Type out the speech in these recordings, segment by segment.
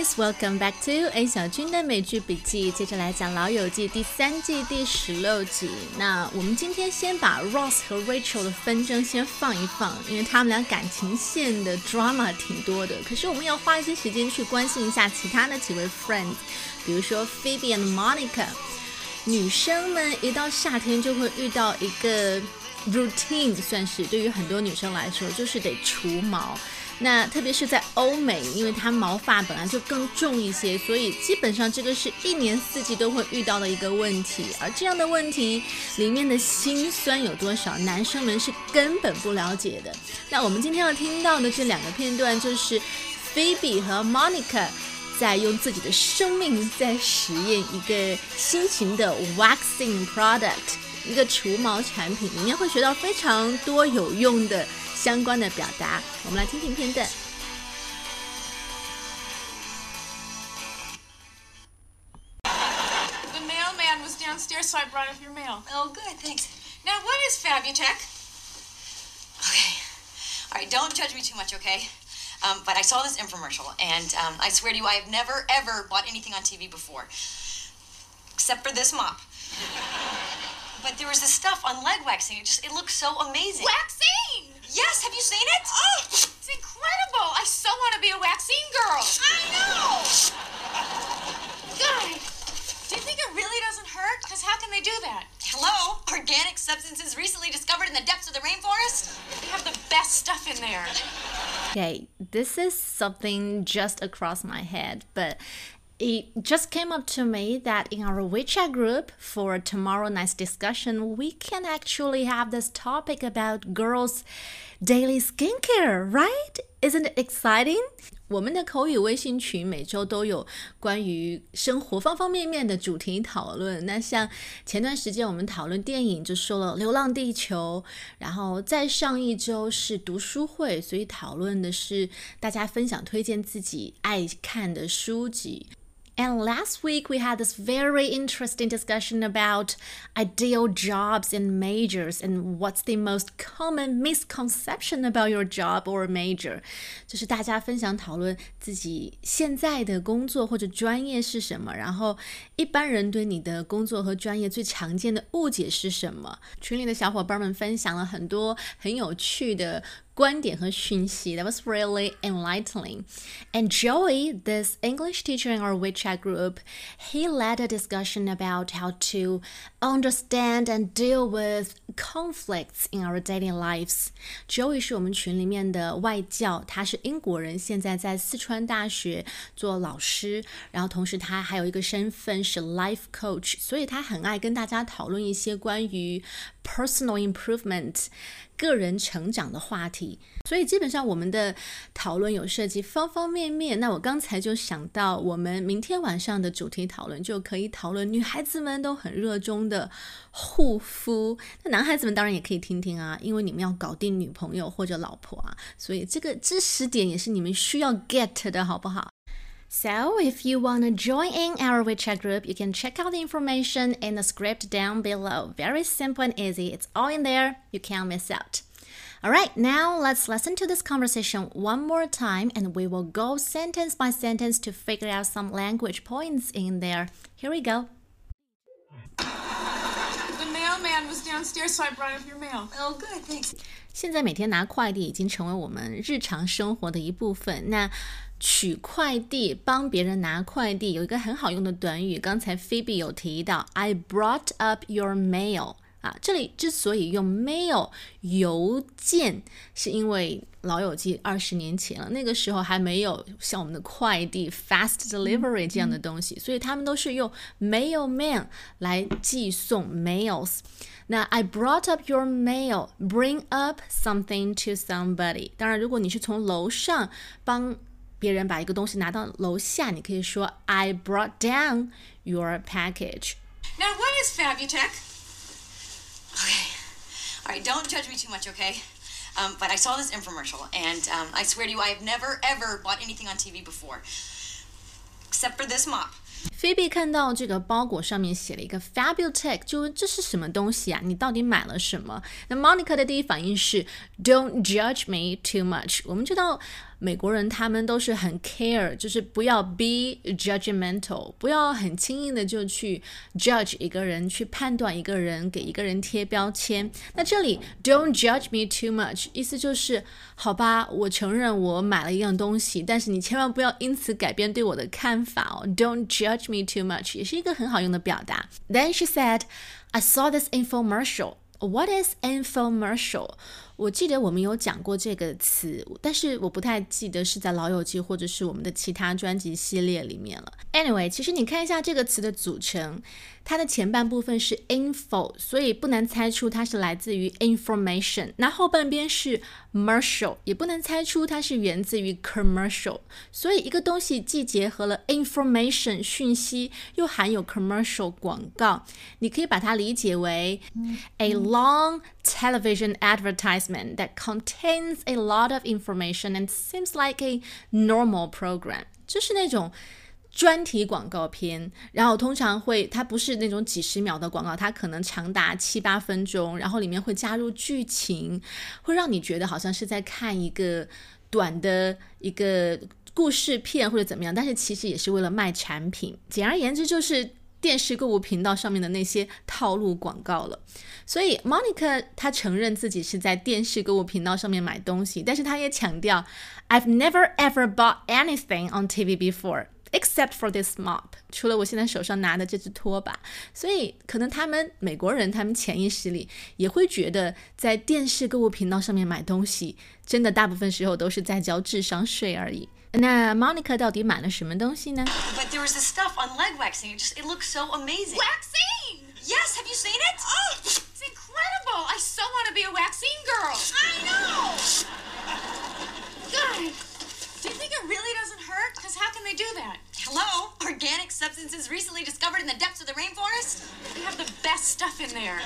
welcome back to A 小军的美剧笔记。接着来讲《老友记》第三季第十六集。那我们今天先把 Ross 和 Rachel 的纷争先放一放，因为他们俩感情线的 drama 挺多的。可是我们要花一些时间去关心一下其他的几位 friends，比如说 Phoebe and Monica。女生们一到夏天就会遇到一个 routine，算是对于很多女生来说，就是得除毛。那特别是在欧美，因为它毛发本来就更重一些，所以基本上这个是一年四季都会遇到的一个问题。而这样的问题里面的辛酸有多少，男生们是根本不了解的。那我们今天要听到的这两个片段，就是 Phoebe 和 Monica 在用自己的生命在实验一个新型的 waxing product，一个除毛产品，里面会学到非常多有用的。相关的表达，我们来听听片段。The mailman was downstairs, so I brought up your mail. Oh, good, thanks. Now, what is Fabutech? Okay. All right, don't judge me too much, okay? Um, but I saw this infomercial, and um, I swear to you, I have never, ever bought anything on TV before. Except for this mop. But there was this stuff on leg waxing. It just, it looks so amazing. Waxing! Yes, have you seen it? Oh, it's incredible! I so want to be a waxing girl. I know. God, do you think it really doesn't hurt? Because how can they do that? Hello? Organic substances recently discovered in the depths of the rainforest? They have the best stuff in there. Okay, this is something just across my head, but it just came up to me that in our WeChat group for tomorrow night's discussion, we can actually have this topic about girls' daily skincare, right? Isn't it exciting? 我们的口语微信群每周都有关于生活方方面面的主题讨论。那像前段时间我们讨论电影，就说了《流浪地球》，然后再上一周是读书会，所以讨论的是大家分享推荐自己爱看的书籍。 and last week we had this very interesting discussion about ideal jobs and majors and what's the most common misconception about your job or major，就是大家分享讨论自己现在的工作或者专业是什么，然后一般人对你的工作和专业最常见的误解是什么。群里的小伙伴们分享了很多很有趣的。 观点和讯息. That was really enlightening. And Joey, this English teacher in our WeChat group, he led a discussion about how to understand and deal with conflicts in our daily lives. Joey 是我们群里面的外教，他是英国人，现在在四川大学做老师，然后同时他还有一个身份是 life coach，所以他很爱跟大家讨论一些关于 Personal improvement 个人成长的话题，所以基本上我们的讨论有涉及方方面面。那我刚才就想到，我们明天晚上的主题讨论就可以讨论女孩子们都很热衷的护肤。那男孩子们当然也可以听听啊，因为你们要搞定女朋友或者老婆啊，所以这个知识点也是你们需要 get 的好不好？So, if you want to join in our WeChat group, you can check out the information in the script down below. Very simple and easy. It's all in there. You can't miss out. All right, now let's listen to this conversation one more time and we will go sentence by sentence to figure out some language points in there. Here we go The mailman was downstairs, so I brought up your mail. Oh, good, thanks. 现在每天拿快递已经成为我们日常生活的一部分。那取快递、帮别人拿快递有一个很好用的短语，刚才 Phoebe 有提到，I brought up your mail 啊。这里之所以用 mail 邮件，是因为老友记二十年前了，那个时候还没有像我们的快递 fast delivery 这样的东西，所以他们都是用 mailman 来寄送 mails。那 I brought up your mail, bring up something to somebody。当然，如果你是从楼上帮别人把一个东西拿到楼下，你可以说 I brought down your package. Now, what is Fabutech? Okay. All right, don't judge me too much, okay? Um, but I saw this infomercial, and um, I swear to you, I have never ever bought anything on TV before, except for this mop. 菲比看到这个包裹上面写了一个 Fabutech，就问这是什么东西啊？你到底买了什么？那 Monica 的第一反应是 Don't judge me too much。我们知道美国人他们都是很 care，就是不要 be judgmental，不要很轻易的就去 judge 一个人，去判断一个人，给一个人贴标签。那这里 don't judge me too much，意思就是好吧，我承认我买了一样东西，但是你千万不要因此改变对我的看法哦。Don't judge me too much 也是一个很好用的表达。Then she said, I saw this infomercial. What is infomercial? 我记得我们有讲过这个词，但是我不太记得是在《老友记》或者是我们的其他专辑系列里面了。Anyway，其实你看一下这个词的组成，它的前半部分是 info，所以不难猜出它是来自于 information。那后半边是 commercial，也不能猜出它是源自于 commercial。所以一个东西既结合了 information 讯息，又含有 commercial 广告，你可以把它理解为 a long television advertisement that contains a lot of information and seems like a normal program，就是那种 专题广告片，然后通常会它不是那种几十秒的广告，它可能长达七八分钟，然后里面会加入剧情，会让你觉得好像是在看一个短的一个故事片或者怎么样，但是其实也是为了卖产品。简而言之，就是电视购物频道上面的那些套路广告了。所以 Monica 她承认自己是在电视购物频道上面买东西，但是她也强调，I've never ever bought anything on TV before except for this mop，除了我现在手上拿的这只拖把。所以可能他们美国人，他们潜意识里也会觉得，在电视购物频道上面买东西，真的大部分时候都是在交智商税而已。那 Monica 到底买了什么东西呢？But there was this stuff on leg waxing. It just it looks so amazing. Waxing! Yes, have you seen it? Oh! It's incredible! I so want to be a waxing girl. I know! God, do you think it really doesn't hurt? How can they do that? Hello? Organic substances recently discovered in the depths of the rainforest? They have the best stuff in there.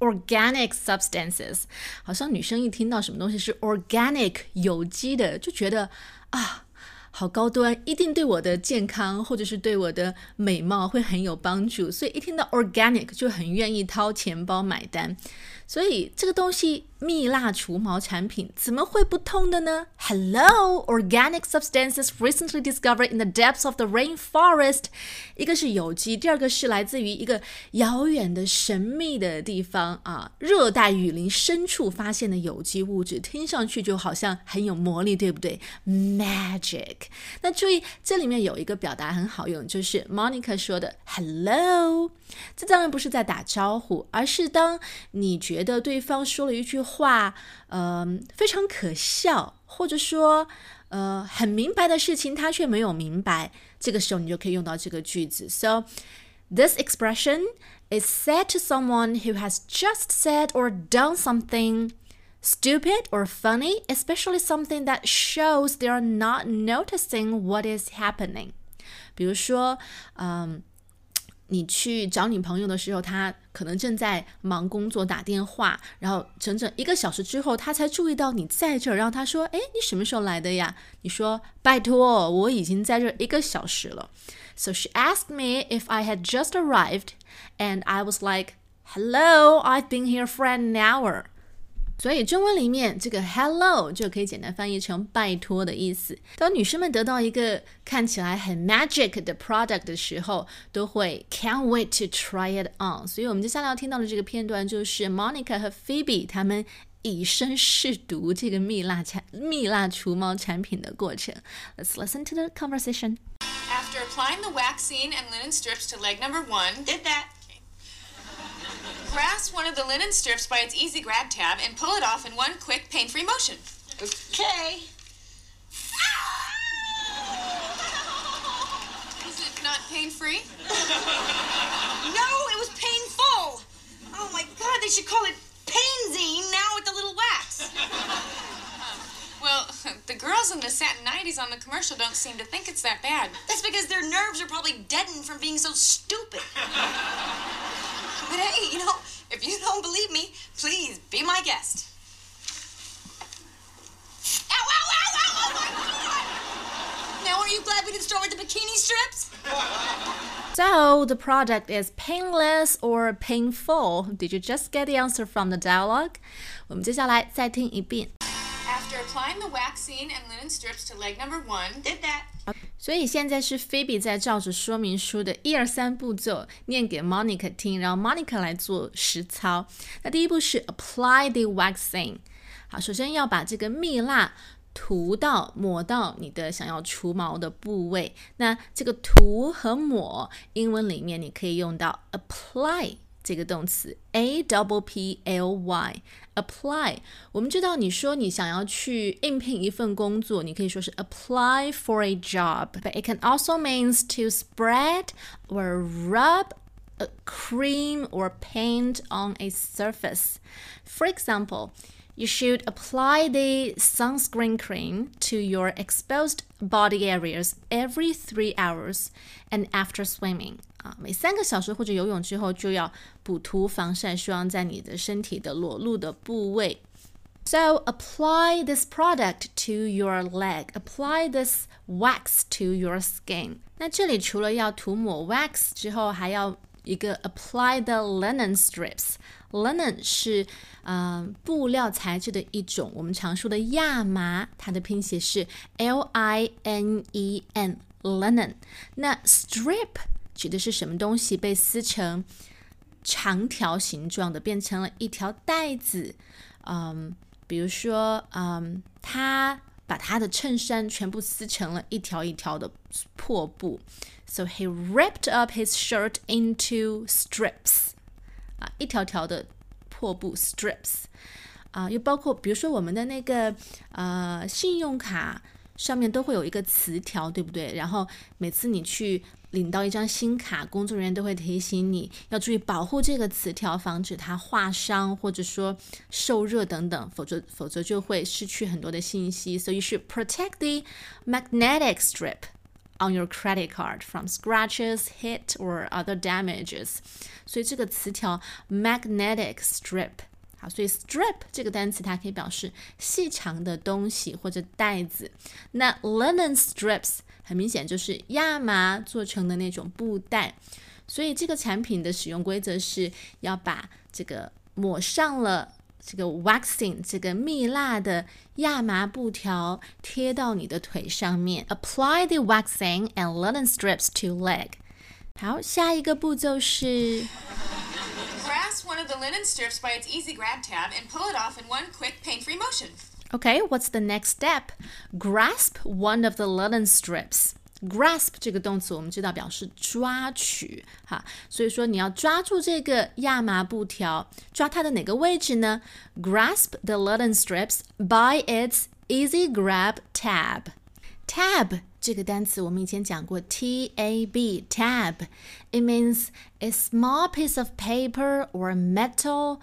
Organic substances，好像女生一听到什么东西是 organic 有机的，就觉得啊。好高端，一定对我的健康或者是对我的美貌会很有帮助，所以一听到 organic 就很愿意掏钱包买单。所以这个东西蜜蜡除毛产品怎么会不痛的呢？Hello, organic substances recently discovered in the depths of the rainforest。一个是有机，第二个是来自于一个遥远的神秘的地方啊，热带雨林深处发现的有机物质，听上去就好像很有魔力，对不对？Magic。那注意这里面有一个表达很好用，就是 Monica 说的 Hello。这当然不是在打招呼，而是当你觉得对方说了一句话，呃，非常可笑，或者说，呃，很明白的事情，他却没有明白，这个时候你就可以用到这个句子。So this expression is said to someone who has just said or done something stupid or funny, especially something that shows they are not noticing what is happening. 比如说，嗯。 你去找你朋友的时候，他可能正在忙工作打电话，然后整整一个小时之后，他才注意到你在这儿。然后她说：“哎，你什么时候来的呀？”你说：“拜托，我已经在这一个小时了。” So she asked me if I had just arrived, and I was like, "Hello, I've been here for an hour." 所以中文里面这个 hello 就可以简单翻译成拜托的意思。当女生们得到一个看起来很 magic 的 product 的时候，都会 can't wait to try it on。所以我们接下来要听到的这个片段就是 Monica 和 Phoebe 他们以身试毒这个蜜蜡产蜜蜡除毛产品的过程。Let's listen to the conversation. After applying the Waxine and linen strips to leg number one, did that. Grasp one of the linen strips by its easy grab tab and pull it off in one quick, pain-free motion. Okay. Is it not pain-free? no, it was painful. Oh my god, they should call it Painzine now with the little wax. Well, the girls in the satin nighties on the commercial don't seem to think it's that bad. That's because their nerves are probably deadened from being so stupid. But hey, you know, if you don't believe me, please be my guest. Ow, ow, ow, ow, oh my God! Now, are you glad we didn't start with the bikini strips? So, the product is painless or painful. Did you just get the answer from the dialogue? 我们接下来再听一遍。 Apply the waxine and linen strips to leg number one, Did that. 所以现在是 Phoebe 在照着说明书的一二三步骤念给 Monica 听，然后 Monica 来做实操。那第一步是 apply the waxing。好，首先要把这个蜜蜡涂到、抹到你的想要除毛的部位。那这个涂和抹，英文里面你可以用到 apply。这个动词 a double p l y apply，我们知道你说你想要去应聘一份工作，你可以说是 apply for a job，but it can also means to spread or rub a cream or paint on a surface. For example, you should apply the sunscreen cream to your exposed body areas every three hours and after swimming. 啊，每三个小时或者游泳之后就要补涂防晒霜在你的身体的裸露的部位。So apply this product to your leg. Apply this wax to your skin. 那这里除了要涂抹 wax 之后，还要一个 apply the linen strips。linen 是嗯、呃、布料材质的一种，我们常说的亚麻，它的拼写是 L I N E N linen。那 strip 指的是什么东西被撕成长条形状的，变成了一条带子。嗯，比如说，嗯，他把他的衬衫全部撕成了一条一条的破布。So he ripped up his shirt into strips. 啊，一条条的破布 strips 啊，又包括比如说我们的那个呃信用卡上面都会有一个磁条，对不对？然后每次你去领到一张新卡，工作人员都会提醒你要注意保护这个磁条，防止它划伤或者说受热等等，否则否则就会失去很多的信息。So you should protect the magnetic strip. on your credit card from scratches, hit or other damages。所以这个词条 magnetic strip。好，所以 strip 这个单词它可以表示细长的东西或者带子。那 linen strips 很明显就是亚麻做成的那种布带。所以这个产品的使用规则是要把这个抹上了这个 waxing 这个蜜蜡的亚麻布条贴到你的腿上面。Apply the waxing and linen strips to leg。好，下一个步骤是 grasp one of the linen strips by its easy grab tab and pull it off in one quick, pain-free motion. Okay, what's the next step? Grasp one of the linen strips. grasp 这个动词我们知道表示抓取，哈，所以说你要抓住这个亚麻布条，抓它的哪个位置呢？Grasp the linen strips by its easy grab tab. Tab 这个单词我们以前讲过，T A B tab. It means a small piece of paper or metal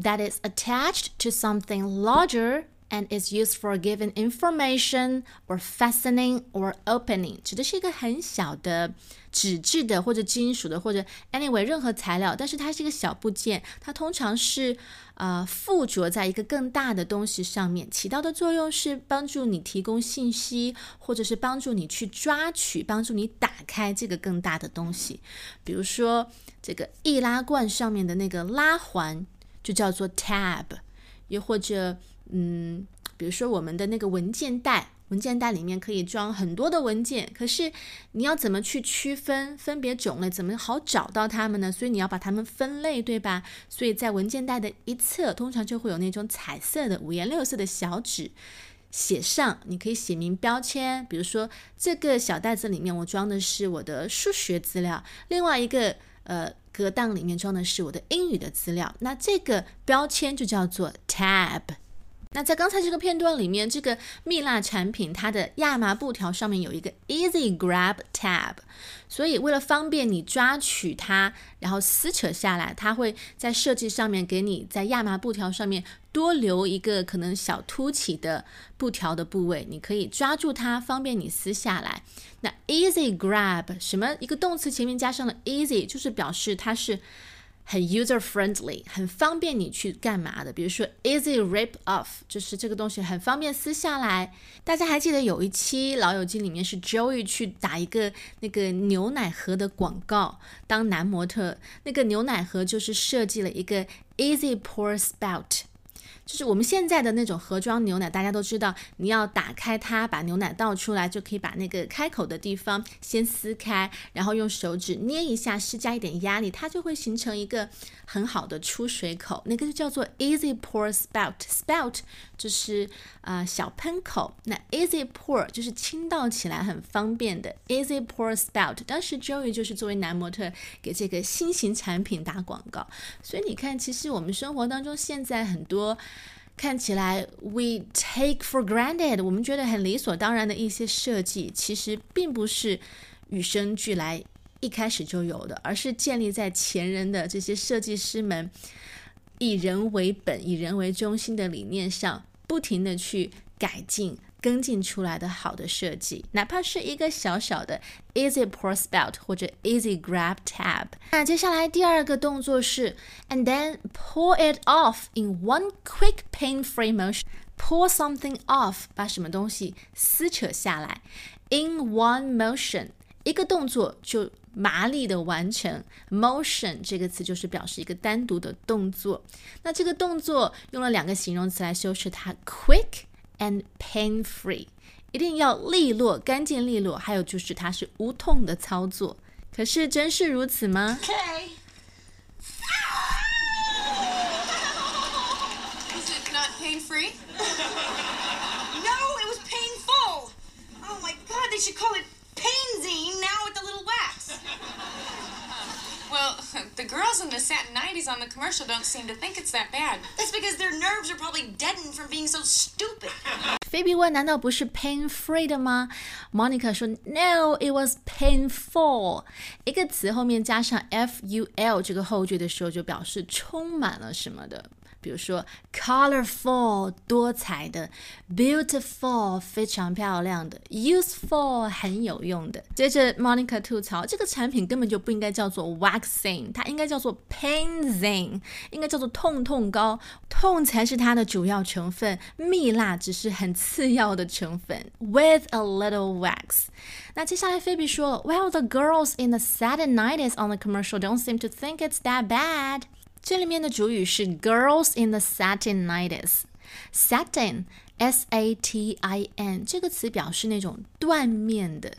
that is attached to something larger and is used for giving information or fastening or opening，指的是一个很小的纸质的或者金属的或者 anyway 任何材料，但是它是一个小部件，它通常是呃附着在一个更大的东西上面，起到的作用是帮助你提供信息，或者是帮助你去抓取，帮助你打开这个更大的东西。比如说这个易拉罐上面的那个拉环就叫做 tab，又或者。嗯，比如说我们的那个文件袋，文件袋里面可以装很多的文件，可是你要怎么去区分分别种类，怎么好找到它们呢？所以你要把它们分类，对吧？所以在文件袋的一侧，通常就会有那种彩色的五颜六色的小纸，写上你可以写明标签，比如说这个小袋子里面我装的是我的数学资料，另外一个呃格档里面装的是我的英语的资料，那这个标签就叫做 tab。那在刚才这个片段里面，这个蜜蜡产品它的亚麻布条上面有一个 Easy Grab Tab，所以为了方便你抓取它，然后撕扯下来，它会在设计上面给你在亚麻布条上面多留一个可能小凸起的布条的部位，你可以抓住它，方便你撕下来。那 Easy Grab 什么？一个动词前面加上了 Easy，就是表示它是。很 user friendly，很方便你去干嘛的。比如说 easy rip off，就是这个东西很方便撕下来。大家还记得有一期《老友记》里面是 Joey 去打一个那个牛奶盒的广告，当男模特。那个牛奶盒就是设计了一个 easy pour spout。就是我们现在的那种盒装牛奶，大家都知道，你要打开它，把牛奶倒出来，就可以把那个开口的地方先撕开，然后用手指捏一下，施加一点压力，它就会形成一个很好的出水口，那个就叫做 easy pour spout。spout 就是呃小喷口，那 easy pour 就是倾倒起来很方便的 easy pour spout。当时 Joey 就是作为男模特给这个新型产品打广告，所以你看，其实我们生活当中现在很多。看起来 we take for granted，我们觉得很理所当然的一些设计，其实并不是与生俱来一开始就有的，而是建立在前人的这些设计师们以人为本、以人为中心的理念上，不停的去改进。跟进出来的好的设计，哪怕是一个小小的 easy pour spout 或者 easy grab tab。那接下来第二个动作是 and then pull it off in one quick pain-free motion。pull something off，把什么东西撕扯下来，in one motion，一个动作就麻利的完成。motion 这个词就是表示一个单独的动作。那这个动作用了两个形容词来修饰它，quick。and pain free，一定要利落、干净利落，还有就是它是无痛的操作。可是真是如此吗？Okay. It not pain free? no, it was painful. Oh my God, they should call it painzine now with the little wax. Well, the girls in the satin nighties on the commercial don't seem to think it's that bad. That's because their nerves are probably deadened from being so stupid. 菲比问：“难道不是 pain free 的吗？”Monica 说：“No, it was painful。”一个词后面加上 f u l 这个后缀的时候，就表示充满了什么的。比如说 colorful 多彩的，beautiful 非常漂亮的，useful 很有用的。接着 Monica 吐槽，这个产品根本就不应该叫做 Waxine，它应该叫做 Painzine，应该叫做痛痛膏，痛才是它的主要成分，蜜蜡只是很次要的成分。With a little wax，那接下来菲比说，Well the girls in the Saturday night is on the commercial don't seem to think it's that bad。这里面的主语是 girls in the satin nighties。satin s a t i n 这个词表示那种缎面的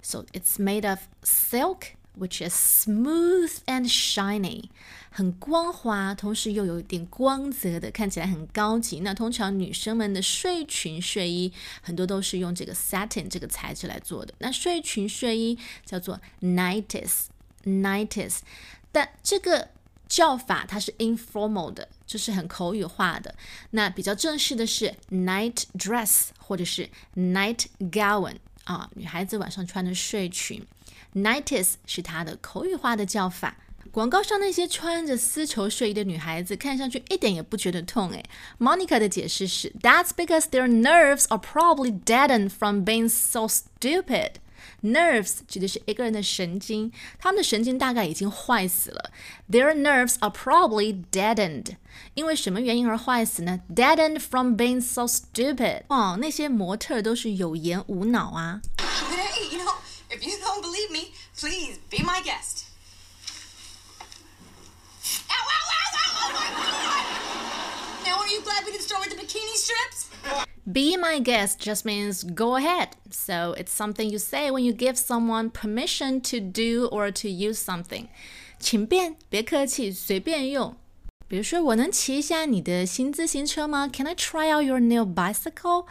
，so it's made of silk, which is smooth and shiny，很光滑，同时又有一点光泽的，看起来很高级。那通常女生们的睡裙、睡衣很多都是用这个 satin 这个材质来做的。那睡裙、睡衣叫做 nighties，nighties，但这个叫法它是 informal 的，就是很口语化的。那比较正式的是 night dress 或者是 night gown 啊，女孩子晚上穿的睡裙。nighties 是它的口语化的叫法。广告上那些穿着丝绸睡衣的女孩子，看上去一点也不觉得痛诶。Monica 的解释是，That's because their nerves are probably deadened from being so stupid。Nerves 指的是一个人的神经，他们的神经大概已经坏死了。Their nerves are probably deadened。因为什么原因而坏死呢？Deadened from being so stupid。哦，那些模特都是有颜无脑啊。Hey, you know, if you don't believe me, please be my guest. Ow, ow, ow, ow, oh my God! Now, are you glad we didn't start with the bikini strips? Be my guest just means go ahead. So it's something you say when you give someone permission to do or to use something. 请便，别客气，随便用。比如说，我能骑一下你的新自行车吗？Can I try out your new bicycle?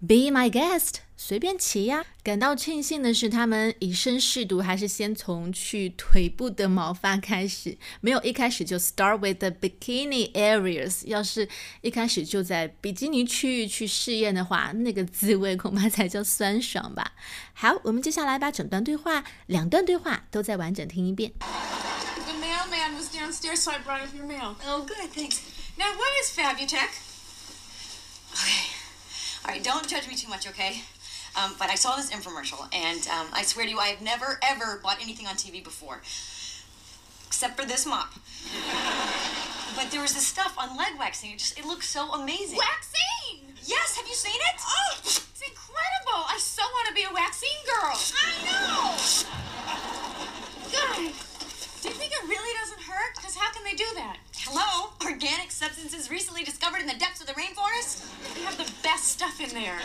Be my guest， 随便骑呀。感到庆幸的是，他们以身试毒，还是先从去腿部的毛发开始，没有一开始就 start with the bikini areas。要是一开始就在比基尼区域去试验的话，那个滋味恐怕才叫酸爽吧。好，我们接下来把整段对话、两段对话都再完整听一遍。The mailman was downstairs, so I brought up your mail. Oh, good, thanks. Now, what is Fabutech? Okay. All right, don't judge me too much, okay? Um, but I saw this infomercial, and um, I swear to you, I have never, ever bought anything on TV before. Except for this mop. but there was this stuff on leg waxing. It just, it looks so amazing. Waxing! Yes, have you seen it? Oh, it's incredible. I so want to be a waxing girl. I know. God, do you think it really doesn't hurt? Because because how can they do that? Hello? Organic substances recently discovered in the depths of the rainforest? We have the best stuff in there.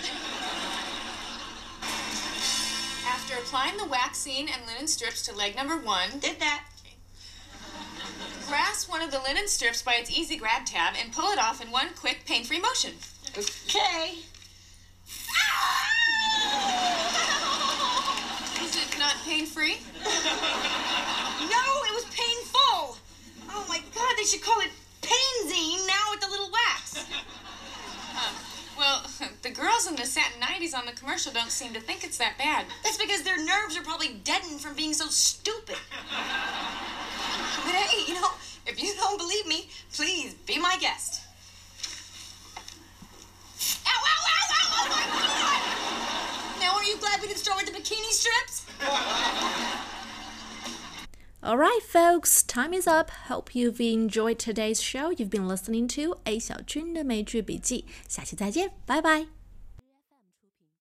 After applying the waxine and linen strips to leg number one, Did that. grasp one of the linen strips by its easy grab tab and pull it off in one quick, pain-free motion. Okay. Is it not pain-free? No, it was painful. Oh my god, they should call it Painzine now with the little wax. Well, in the satin nighties on the commercial don't seem to think it's that bad. That's because their nerves are probably deadened from being so stupid. but hey, you know, if you don't believe me, please be my guest. Ow, ow, ow, ow, oh my God! Now are you glad we didn't start with the bikini strips? Alright, folks, time is up. Hope you've enjoyed today's show. You've been listening to A 小军的美剧笔记，下期再见，拜拜。